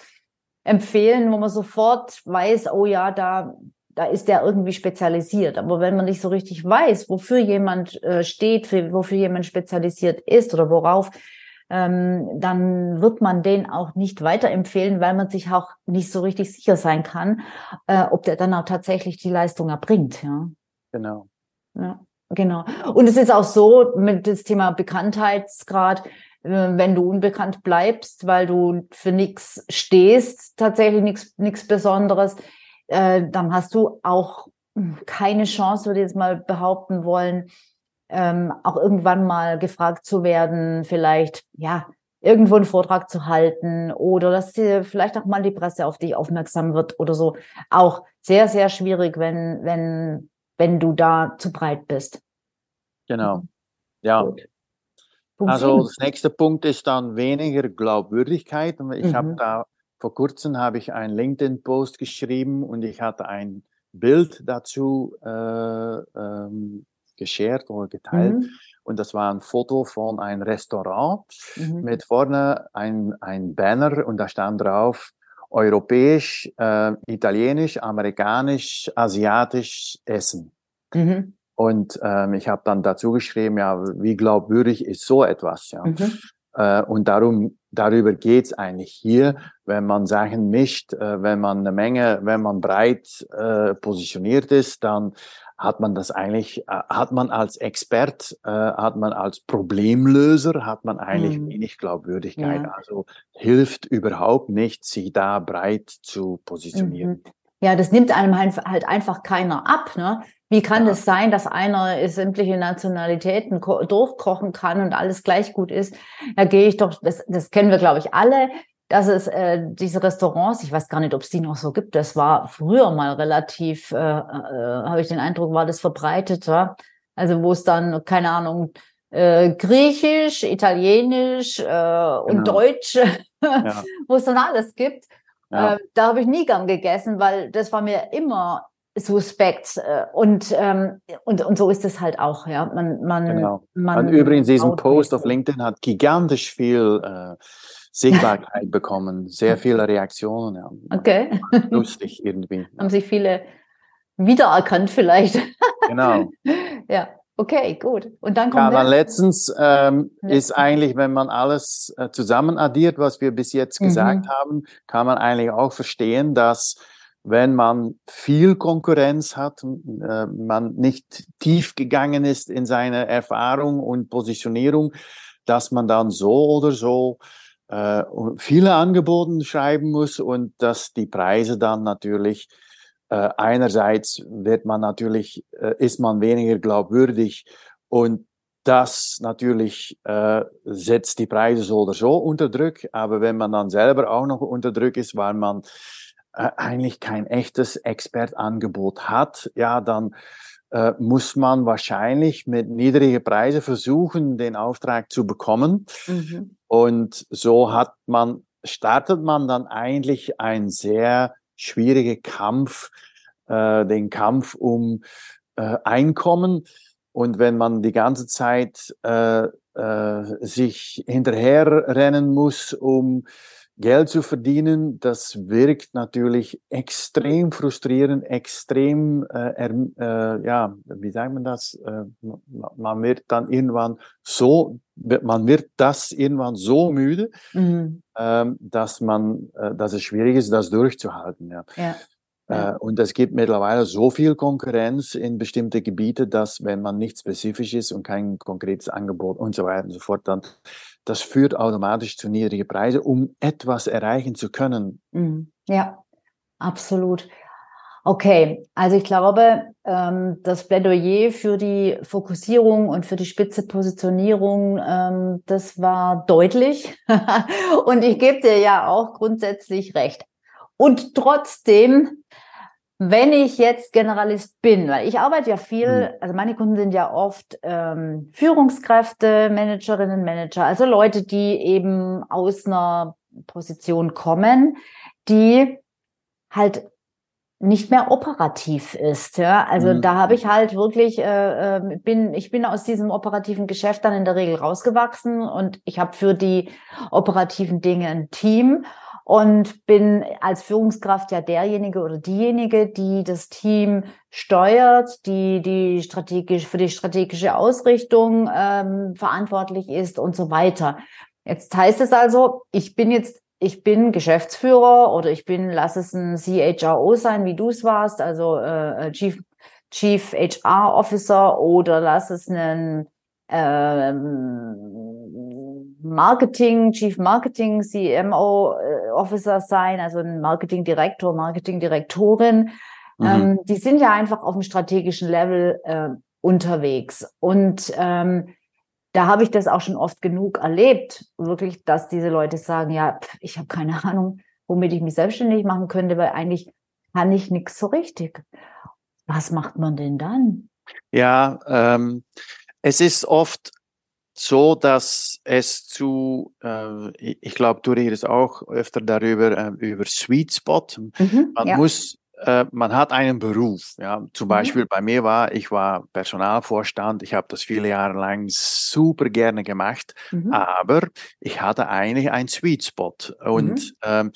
empfehlen, wo man sofort weiß, oh ja, da da ist der irgendwie spezialisiert. Aber wenn man nicht so richtig weiß, wofür jemand äh, steht, für, wofür jemand spezialisiert ist oder worauf, ähm, dann wird man den auch nicht weiterempfehlen, weil man sich auch nicht so richtig sicher sein kann, äh, ob der dann auch tatsächlich die Leistung erbringt. Ja. Genau. Ja, genau. Und es ist auch so mit dem Thema Bekanntheitsgrad, äh, wenn du unbekannt bleibst, weil du für nichts stehst, tatsächlich nichts nichts Besonderes, äh, dann hast du auch keine Chance, würde ich jetzt mal behaupten wollen, ähm, auch irgendwann mal gefragt zu werden, vielleicht, ja, irgendwo einen Vortrag zu halten oder dass dir vielleicht auch mal die Presse auf dich aufmerksam wird oder so. Auch sehr, sehr schwierig, wenn, wenn, wenn du da zu breit bist. Genau. Ja. Also das nächste Punkt ist dann weniger Glaubwürdigkeit. Ich mhm. habe da vor kurzem habe ich einen LinkedIn-Post geschrieben und ich hatte ein Bild dazu äh, ähm, geshared oder geteilt. Mhm. Und das war ein Foto von einem Restaurant mhm. mit vorne ein, ein Banner und da stand drauf europäisch, äh, italienisch, amerikanisch, asiatisch Essen. Mhm. Und ähm, ich habe dann dazu geschrieben, ja, wie glaubwürdig ist so etwas? Ja? Mhm. Äh, und darum, darüber geht's eigentlich hier, wenn man Sachen mischt, äh, wenn man eine Menge, wenn man breit äh, positioniert ist, dann hat man das eigentlich, äh, hat man als Expert, äh, hat man als Problemlöser, hat man eigentlich mhm. wenig Glaubwürdigkeit. Ja. Also hilft überhaupt nicht, sich da breit zu positionieren. Mhm. Ja, das nimmt einem halt, halt einfach keiner ab. Ne? Wie kann ja. es sein, dass einer sämtliche Nationalitäten durchkochen kann und alles gleich gut ist? Da gehe ich doch, das, das kennen wir, glaube ich, alle. Dass es äh, diese Restaurants, ich weiß gar nicht, ob es die noch so gibt, das war früher mal relativ, äh, äh, habe ich den Eindruck, war das verbreitet, ja? also wo es dann, keine Ahnung, äh, Griechisch, Italienisch äh, genau. und Deutsch, ja. wo es dann alles gibt. Ja. Äh, da habe ich nie gern gegessen, weil das war mir immer suspekt. Äh, und, ähm, und, und so ist es halt auch, ja. Man, man, genau. man und übrigens, diesen Post auf LinkedIn hat gigantisch viel äh, Sichtbarkeit bekommen, sehr viele Reaktionen. Ja. Okay. Lustig irgendwie. Haben sich viele wiedererkannt vielleicht. Genau. ja. Okay, gut. Und dann kommt. Ja, dann letztens ähm, ist eigentlich, wenn man alles äh, zusammen addiert, was wir bis jetzt gesagt mhm. haben, kann man eigentlich auch verstehen, dass wenn man viel Konkurrenz hat, äh, man nicht tief gegangen ist in seine Erfahrung und Positionierung, dass man dann so oder so äh, viele Angebote schreiben muss und dass die Preise dann natürlich äh, einerseits wird man natürlich, äh, ist man weniger glaubwürdig und das natürlich äh, setzt die Preise so oder so unter Druck. Aber wenn man dann selber auch noch unter Druck ist, weil man äh, eigentlich kein echtes Expertangebot hat, ja, dann äh, muss man wahrscheinlich mit niedrigen Preisen versuchen, den Auftrag zu bekommen. Mhm. Und so hat man, startet man dann eigentlich ein sehr schwierige Kampf, äh, den Kampf um äh, Einkommen. Und wenn man die ganze Zeit äh, äh, sich hinterherrennen muss, um Geld zu verdienen, das wirkt natürlich extrem frustrierend, extrem, äh, äh, ja, wie sagt man das? Äh, man wird dann irgendwann so, man wird das irgendwann so müde, mhm. ähm, dass man, äh, dass es schwierig ist, das durchzuhalten. Ja. ja. Ja. Äh, und es gibt mittlerweile so viel Konkurrenz in bestimmte Gebiete, dass wenn man nicht spezifisch ist und kein konkretes Angebot und so weiter und so fort, dann das führt automatisch zu niedrigen Preisen, um etwas erreichen zu können. Mhm. Ja, absolut. Okay, also ich glaube, ähm, das Plädoyer für die Fokussierung und für die spitze Positionierung, ähm, das war deutlich. und ich gebe dir ja auch grundsätzlich recht. Und trotzdem, wenn ich jetzt Generalist bin, weil ich arbeite ja viel, mhm. also meine Kunden sind ja oft ähm, Führungskräfte, Managerinnen, Manager, also Leute, die eben aus einer Position kommen, die halt nicht mehr operativ ist. Ja? Also mhm. da habe ich halt wirklich, äh, äh, bin, ich bin aus diesem operativen Geschäft dann in der Regel rausgewachsen und ich habe für die operativen Dinge ein Team und bin als Führungskraft ja derjenige oder diejenige, die das Team steuert, die die strategisch für die strategische Ausrichtung ähm, verantwortlich ist und so weiter. Jetzt heißt es also, ich bin jetzt ich bin Geschäftsführer oder ich bin, lass es ein CHRO sein, wie du es warst, also äh, Chief, Chief HR Officer oder lass es einen ähm, Marketing, Chief Marketing, CMO äh, Officer sein, also ein Marketing Direktor, Marketing Direktorin. Mhm. Ähm, die sind ja einfach auf dem strategischen Level äh, unterwegs. Und ähm, da habe ich das auch schon oft genug erlebt, wirklich, dass diese Leute sagen, ja, pff, ich habe keine Ahnung, womit ich mich selbstständig machen könnte, weil eigentlich kann ich nichts so richtig. Was macht man denn dann? Ja, ähm, es ist oft so, dass es zu, äh, ich glaube, du redest auch öfter darüber, äh, über Sweet Spot. Mhm, man ja. muss, äh, man hat einen Beruf. Ja, zum mhm. Beispiel bei mir war, ich war Personalvorstand. Ich habe das viele Jahre lang super gerne gemacht, mhm. aber ich hatte eigentlich einen Sweet Spot und mhm. ähm,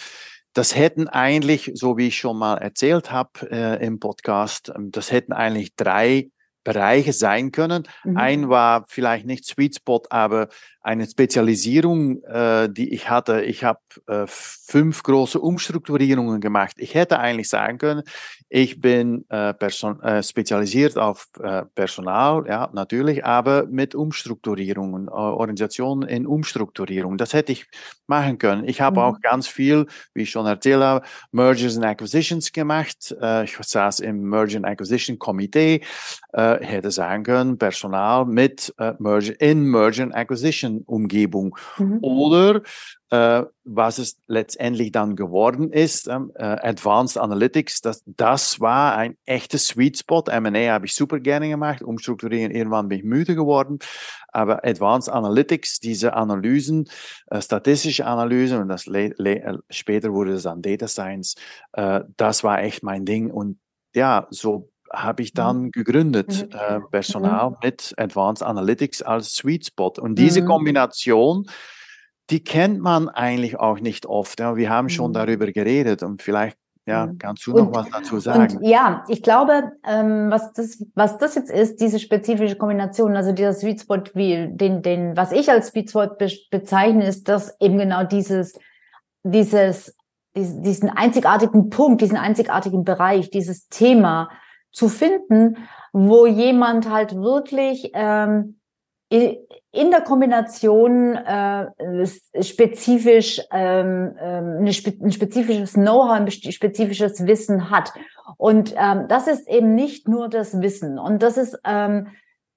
das hätten eigentlich, so wie ich schon mal erzählt habe äh, im Podcast, ähm, das hätten eigentlich drei Bereiche sein können. Mhm. Ein war vielleicht nicht Sweet Spot, aber eine Spezialisierung, äh, die ich hatte. Ich habe äh, fünf große Umstrukturierungen gemacht. Ich hätte eigentlich sagen können, ich bin äh, äh, spezialisiert auf äh, Personal, ja, natürlich, aber mit Umstrukturierungen, äh, Organisationen in Umstrukturierung. Das hätte ich machen können. Ich habe mhm. auch ganz viel, wie ich schon erzählt habe, Mergers and Acquisitions gemacht. ich saß im Merger and Acquisition Komitee äh, hätte sagen können, Personal mit äh, Merger, in Merger and Acquisition Umgebung. Mhm. Oder äh, was es letztendlich dann geworden ist, ähm, äh, Advanced Analytics, das, das war ein echtes Sweet Spot. M&A habe ich super gerne gemacht, umstrukturieren, irgendwann bin ich müde geworden. Aber Advanced Analytics, diese Analysen, äh, statistische Analysen und das äh, später wurde es dann Data Science, äh, das war echt mein Ding. Und ja, so habe ich dann mhm. gegründet, mhm. äh, Personal mhm. mit Advanced Analytics als Sweet Spot. Und diese mhm. Kombination, die kennt man eigentlich auch nicht oft. Ja. Wir haben schon mhm. darüber geredet und vielleicht ja, mhm. kannst du und, noch was dazu sagen? Ja, ich glaube, ähm, was, das, was das jetzt ist, diese spezifische Kombination, also dieser Sweet Spot, wie den, den, was ich als Sweet Spot be bezeichne, ist das eben genau dieses, dieses, diesen einzigartigen Punkt, diesen einzigartigen Bereich, dieses Thema zu finden, wo jemand halt wirklich ähm, in der Kombination äh, spezifisch ähm, ähm eine, ein spezifisches Know-how, ein spezifisches Wissen hat. Und ähm, das ist eben nicht nur das Wissen und das ist ähm,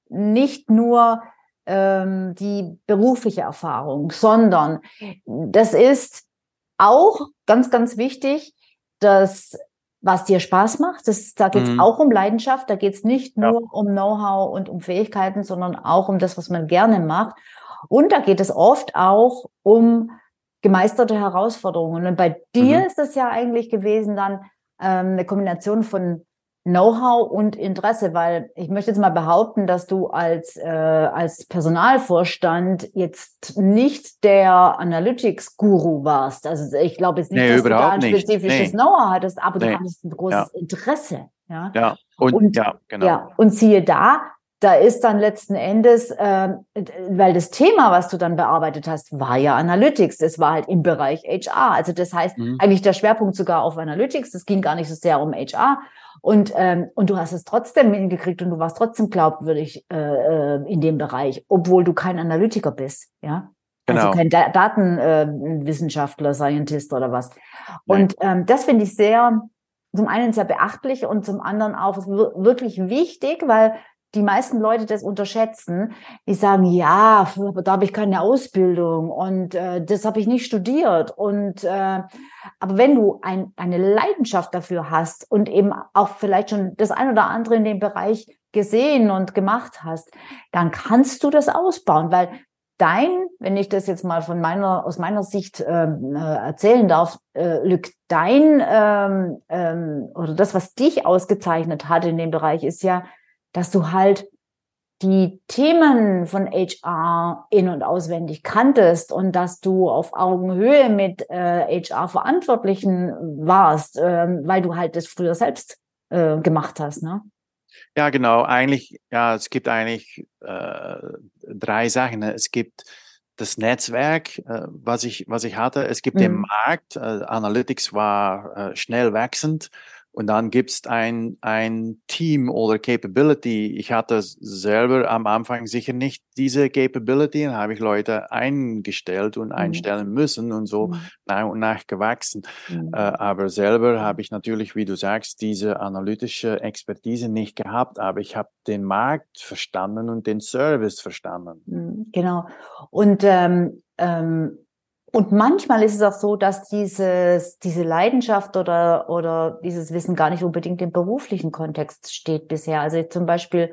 nicht nur ähm, die berufliche Erfahrung, sondern das ist auch ganz, ganz wichtig, dass was dir Spaß macht. Das, da geht es mhm. auch um Leidenschaft, da geht es nicht nur ja. um Know-how und um Fähigkeiten, sondern auch um das, was man gerne macht. Und da geht es oft auch um gemeisterte Herausforderungen. Und bei dir mhm. ist es ja eigentlich gewesen dann ähm, eine Kombination von Know-how und Interesse, weil ich möchte jetzt mal behaupten, dass du als, äh, als Personalvorstand jetzt nicht der Analytics-Guru warst. Also ich glaube jetzt nicht, nee, dass du da ein spezifisches nee. Know-how hattest, aber nee. du hattest ein großes ja. Interesse. Ja, ja. Und, und, ja, genau. Ja, und siehe da, da ist dann letzten Endes, äh, weil das Thema, was du dann bearbeitet hast, war ja Analytics. Das war halt im Bereich HR. Also das heißt mhm. eigentlich der Schwerpunkt sogar auf Analytics. Das ging gar nicht so sehr um HR. Und, ähm, und du hast es trotzdem hingekriegt und du warst trotzdem glaubwürdig äh, äh in dem Bereich, obwohl du kein Analytiker bist, ja. Also genau. Also kein da Datenwissenschaftler, Scientist oder was. Nein. Und ähm, das finde ich sehr, zum einen sehr beachtlich und zum anderen auch wirklich wichtig, weil die meisten Leute das unterschätzen. Die sagen, ja, da habe ich keine Ausbildung und äh, das habe ich nicht studiert. Und äh, aber wenn du ein, eine Leidenschaft dafür hast und eben auch vielleicht schon das ein oder andere in dem Bereich gesehen und gemacht hast, dann kannst du das ausbauen, weil dein, wenn ich das jetzt mal von meiner aus meiner Sicht ähm, äh, erzählen darf, äh, Lück, dein ähm, ähm, oder das, was dich ausgezeichnet hat in dem Bereich, ist ja dass du halt die Themen von HR in- und auswendig kanntest und dass du auf Augenhöhe mit äh, HR-Verantwortlichen warst, äh, weil du halt das früher selbst äh, gemacht hast, ne? Ja, genau. Eigentlich, ja, es gibt eigentlich äh, drei Sachen. Es gibt das Netzwerk, äh, was ich, was ich hatte. Es gibt mhm. den Markt. Äh, Analytics war äh, schnell wachsend und dann gibt's ein, ein Team oder Capability. Ich hatte selber am Anfang sicher nicht diese Capability, dann habe ich Leute eingestellt und mhm. einstellen müssen und so mhm. nach und nach gewachsen. Mhm. Äh, aber selber habe ich natürlich, wie du sagst, diese analytische Expertise nicht gehabt, aber ich habe den Markt verstanden und den Service verstanden. Mhm, genau. Und ähm, ähm, und manchmal ist es auch so, dass dieses, diese Leidenschaft oder, oder dieses Wissen gar nicht unbedingt im beruflichen Kontext steht bisher. Also zum Beispiel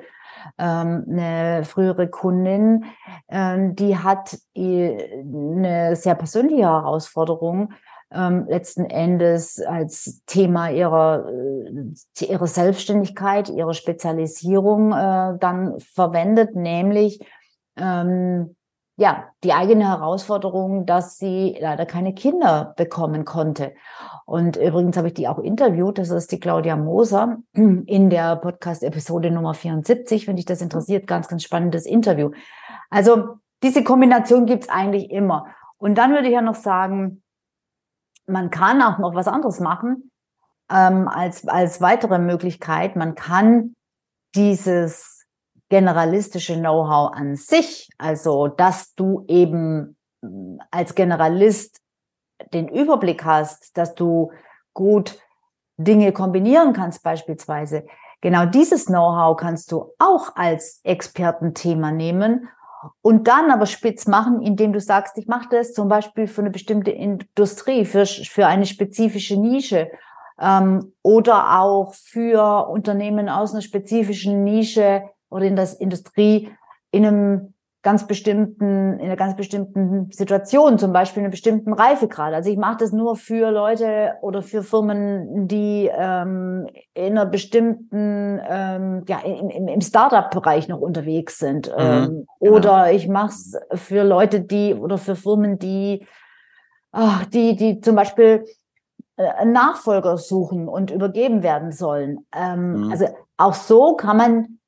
ähm, eine frühere Kundin, ähm, die hat eine sehr persönliche Herausforderung ähm, letzten Endes als Thema ihrer, äh, ihrer Selbstständigkeit, ihrer Spezialisierung äh, dann verwendet, nämlich ähm, ja, die eigene Herausforderung, dass sie leider keine Kinder bekommen konnte. Und übrigens habe ich die auch interviewt, das ist die Claudia Moser in der Podcast-Episode Nummer 74, wenn dich das interessiert, ganz, ganz spannendes Interview. Also diese Kombination gibt's eigentlich immer. Und dann würde ich ja noch sagen, man kann auch noch was anderes machen ähm, als, als weitere Möglichkeit. Man kann dieses generalistische Know-how an sich, also dass du eben hm, als Generalist den Überblick hast, dass du gut Dinge kombinieren kannst beispielsweise, genau dieses Know-how kannst du auch als Expertenthema nehmen und dann aber spitz machen, indem du sagst, ich mache das zum Beispiel für eine bestimmte Industrie, für, für eine spezifische Nische ähm, oder auch für Unternehmen aus einer spezifischen Nische oder in der Industrie in einem ganz bestimmten, in einer ganz bestimmten Situation, zum Beispiel in einem bestimmten Reifegrad. Also ich mache das nur für Leute oder für Firmen, die ähm, in einer bestimmten, ähm, ja, im, im Startup-Bereich noch unterwegs sind. Mhm, ähm, genau. Oder ich mache es für Leute, die oder für Firmen, die, ach, die, die zum Beispiel äh, einen Nachfolger suchen und übergeben werden sollen. Ähm, mhm. Also auch so kann man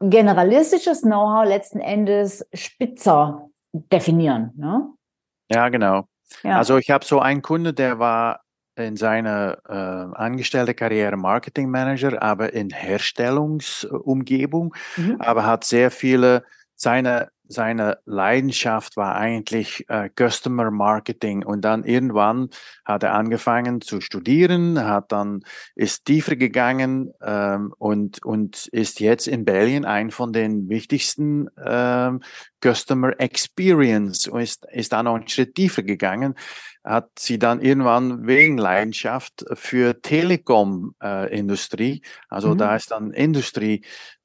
generalistisches Know-how letzten Endes spitzer definieren. Ne? Ja, genau. Ja. Also ich habe so einen Kunde, der war in seiner äh, angestellte Karriere Marketing Manager, aber in Herstellungsumgebung, mhm. aber hat sehr viele seine seine Leidenschaft war eigentlich äh, Customer Marketing und dann irgendwann hat er angefangen zu studieren, hat dann ist tiefer gegangen ähm, und und ist jetzt in Belgien ein von den wichtigsten ähm, Customer Experience und ist ist dann noch einen Schritt tiefer gegangen, hat sie dann irgendwann wegen Leidenschaft für Telekom äh, Industrie, also mhm. da ist dann Industrie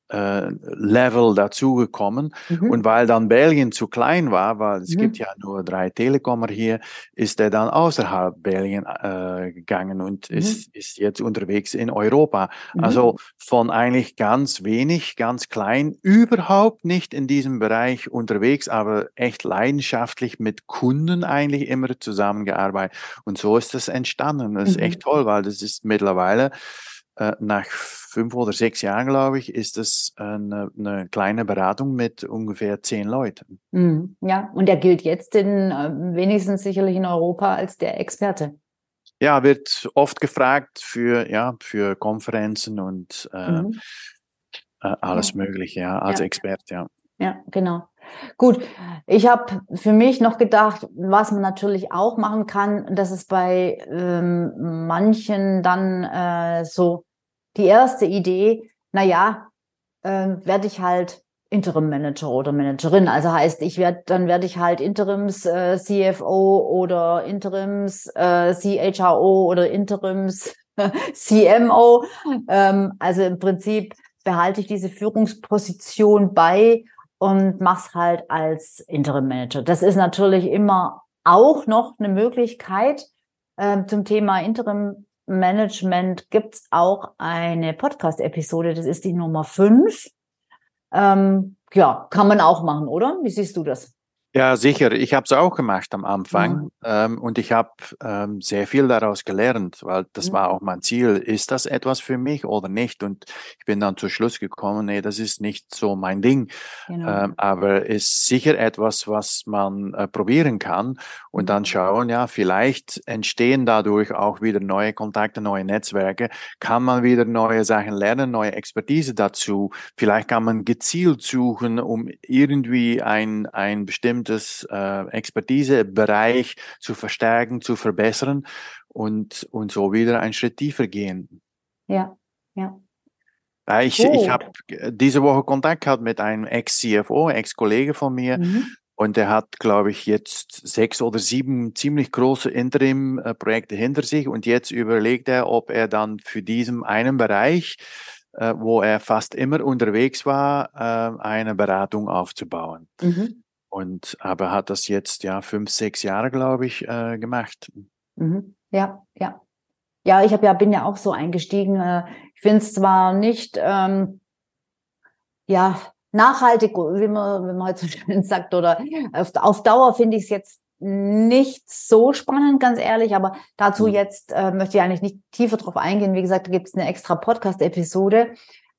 äh, Level dazugekommen. Mhm. Und weil dann Belgien zu klein war, weil es mhm. gibt ja nur drei Telekommer hier, ist er dann außerhalb Belgien äh, gegangen und mhm. ist, ist jetzt unterwegs in Europa. Mhm. Also von eigentlich ganz wenig, ganz klein, überhaupt nicht in diesem Bereich unterwegs, aber echt leidenschaftlich mit Kunden eigentlich immer zusammengearbeitet. Und so ist das entstanden. Das ist echt mhm. toll, weil das ist mittlerweile äh, nach fünf oder sechs Jahren, glaube ich, ist es eine, eine kleine Beratung mit ungefähr zehn Leuten. Mhm. Ja, und er gilt jetzt in, äh, wenigstens sicherlich in Europa als der Experte. Ja, wird oft gefragt für, ja, für Konferenzen und äh, mhm. äh, alles ja. Mögliche, ja, als ja. Experte, ja. Ja, genau. Gut, ich habe für mich noch gedacht, was man natürlich auch machen kann, dass es bei ähm, manchen dann äh, so die erste Idee, naja, äh, werde ich halt Interim Manager oder Managerin. Also heißt, ich werde, dann werde ich halt Interims äh, CFO oder Interims äh, CHRO oder Interims CMO. Ähm, also im Prinzip behalte ich diese Führungsposition bei und mach's halt als Interim Manager. Das ist natürlich immer auch noch eine Möglichkeit. Äh, zum Thema Interim Management gibt's auch eine Podcast-Episode, das ist die Nummer fünf. Ähm, ja, kann man auch machen, oder? Wie siehst du das? Ja, sicher. Ich habe es auch gemacht am Anfang mhm. ähm, und ich habe ähm, sehr viel daraus gelernt, weil das mhm. war auch mein Ziel. Ist das etwas für mich oder nicht? Und ich bin dann zu Schluss gekommen, nee, das ist nicht so mein Ding. Genau. Ähm, aber ist sicher etwas, was man äh, probieren kann und mhm. dann schauen, ja, vielleicht entstehen dadurch auch wieder neue Kontakte, neue Netzwerke. Kann man wieder neue Sachen lernen, neue Expertise dazu? Vielleicht kann man gezielt suchen, um irgendwie ein, ein bestimmtes bestimmtes äh, Expertisebereich zu verstärken, zu verbessern und, und so wieder einen Schritt tiefer gehen. Ja, ja. Ich, ich habe diese Woche Kontakt gehabt mit einem Ex-CFO, Ex-Kollege von mir. Mhm. Und der hat, glaube ich, jetzt sechs oder sieben ziemlich große Interim-Projekte hinter sich. Und jetzt überlegt er, ob er dann für diesen einen Bereich, äh, wo er fast immer unterwegs war, äh, eine Beratung aufzubauen. Mhm. Und aber hat das jetzt ja fünf, sechs Jahre, glaube ich, äh, gemacht. Mhm. Ja, ja. Ja, ich habe ja, bin ja auch so eingestiegen. Äh, ich finde es zwar nicht ähm, ja nachhaltig, wie man, wie man heute so schön sagt, oder auf, auf Dauer finde ich es jetzt nicht so spannend, ganz ehrlich, aber dazu mhm. jetzt äh, möchte ich eigentlich nicht tiefer drauf eingehen. Wie gesagt, da gibt es eine extra Podcast-Episode.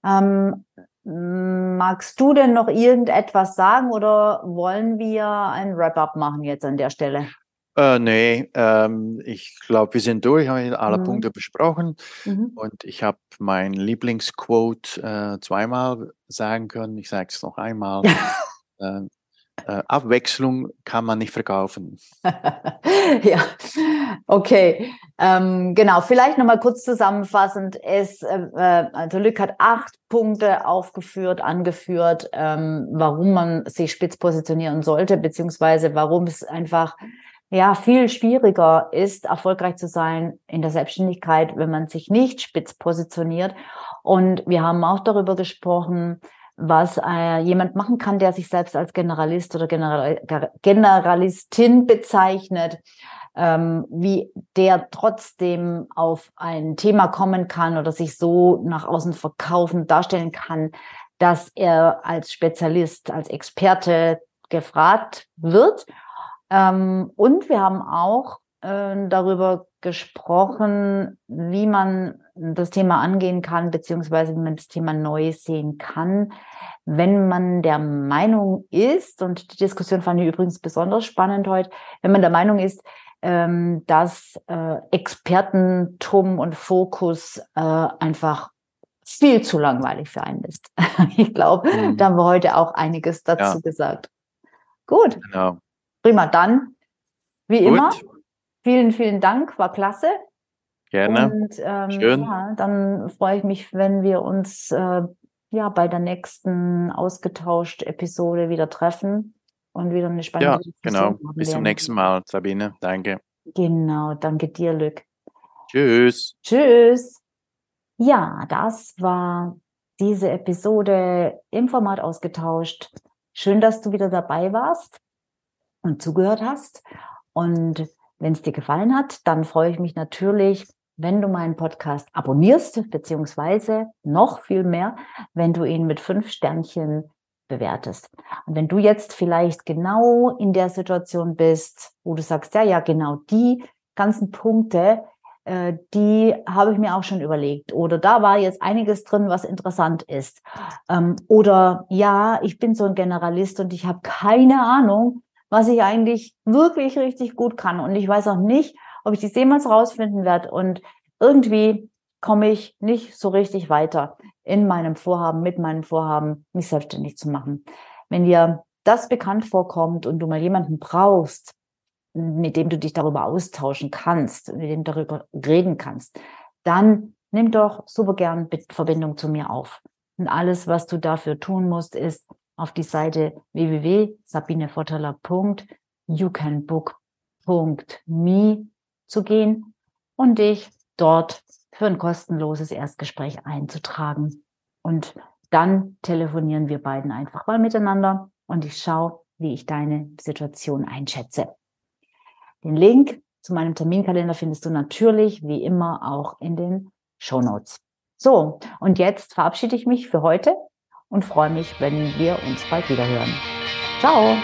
Ähm, Magst du denn noch irgendetwas sagen oder wollen wir ein Wrap-up machen jetzt an der Stelle? Äh, nee, ähm, ich glaube, wir sind durch, haben alle mhm. Punkte besprochen mhm. und ich habe mein Lieblingsquote äh, zweimal sagen können. Ich sage es noch einmal. äh, äh, Abwechslung kann man nicht verkaufen. ja, okay. Ähm, genau, vielleicht nochmal kurz zusammenfassend. Es, äh, äh, also Lück hat acht Punkte aufgeführt, angeführt, ähm, warum man sich spitz positionieren sollte, beziehungsweise warum es einfach ja viel schwieriger ist, erfolgreich zu sein in der Selbstständigkeit, wenn man sich nicht spitz positioniert. Und wir haben auch darüber gesprochen, was äh, jemand machen kann, der sich selbst als Generalist oder General, Generalistin bezeichnet, ähm, wie der trotzdem auf ein Thema kommen kann oder sich so nach außen verkaufen, darstellen kann, dass er als Spezialist, als Experte gefragt wird. Ähm, und wir haben auch äh, darüber gesprochen, wie man das Thema angehen kann, beziehungsweise wie man das Thema neu sehen kann, wenn man der Meinung ist, und die Diskussion fand ich übrigens besonders spannend heute, wenn man der Meinung ist, ähm, dass äh, Expertentum und Fokus äh, einfach viel zu langweilig für einen ist. ich glaube, mhm. da haben wir heute auch einiges dazu ja. gesagt. Gut. Genau. Prima. Dann, wie Gut. immer, vielen, vielen Dank. War klasse. Gerne. Und ähm, Schön. Ja, dann freue ich mich, wenn wir uns äh, ja bei der nächsten ausgetauscht Episode wieder treffen und wieder eine spannende Ja, genau. Bis zum nächsten Mal, Sabine. Danke. Genau, danke dir, Lück. Tschüss. Tschüss. Ja, das war diese Episode im Format ausgetauscht. Schön, dass du wieder dabei warst und zugehört hast. Und wenn es dir gefallen hat, dann freue ich mich natürlich, wenn du meinen Podcast abonnierst, beziehungsweise noch viel mehr, wenn du ihn mit fünf Sternchen bewertest. Und wenn du jetzt vielleicht genau in der Situation bist, wo du sagst, ja, ja, genau die ganzen Punkte, äh, die habe ich mir auch schon überlegt. Oder da war jetzt einiges drin, was interessant ist. Ähm, oder ja, ich bin so ein Generalist und ich habe keine Ahnung, was ich eigentlich wirklich richtig gut kann. Und ich weiß auch nicht, ob ich das jemals rausfinden werde. Und irgendwie komme ich nicht so richtig weiter in meinem Vorhaben, mit meinem Vorhaben, mich selbstständig zu machen. Wenn dir das bekannt vorkommt und du mal jemanden brauchst, mit dem du dich darüber austauschen kannst, mit dem du darüber reden kannst, dann nimm doch super gern Verbindung zu mir auf. Und alles, was du dafür tun musst, ist auf die Seite www.sabinevorteller.youcanbook.me zu gehen und dich dort für ein kostenloses Erstgespräch einzutragen. Und dann telefonieren wir beiden einfach mal miteinander und ich schaue, wie ich deine Situation einschätze. Den Link zu meinem Terminkalender findest du natürlich wie immer auch in den Show Notes. So, und jetzt verabschiede ich mich für heute und freue mich, wenn wir uns bald wieder hören. Ciao!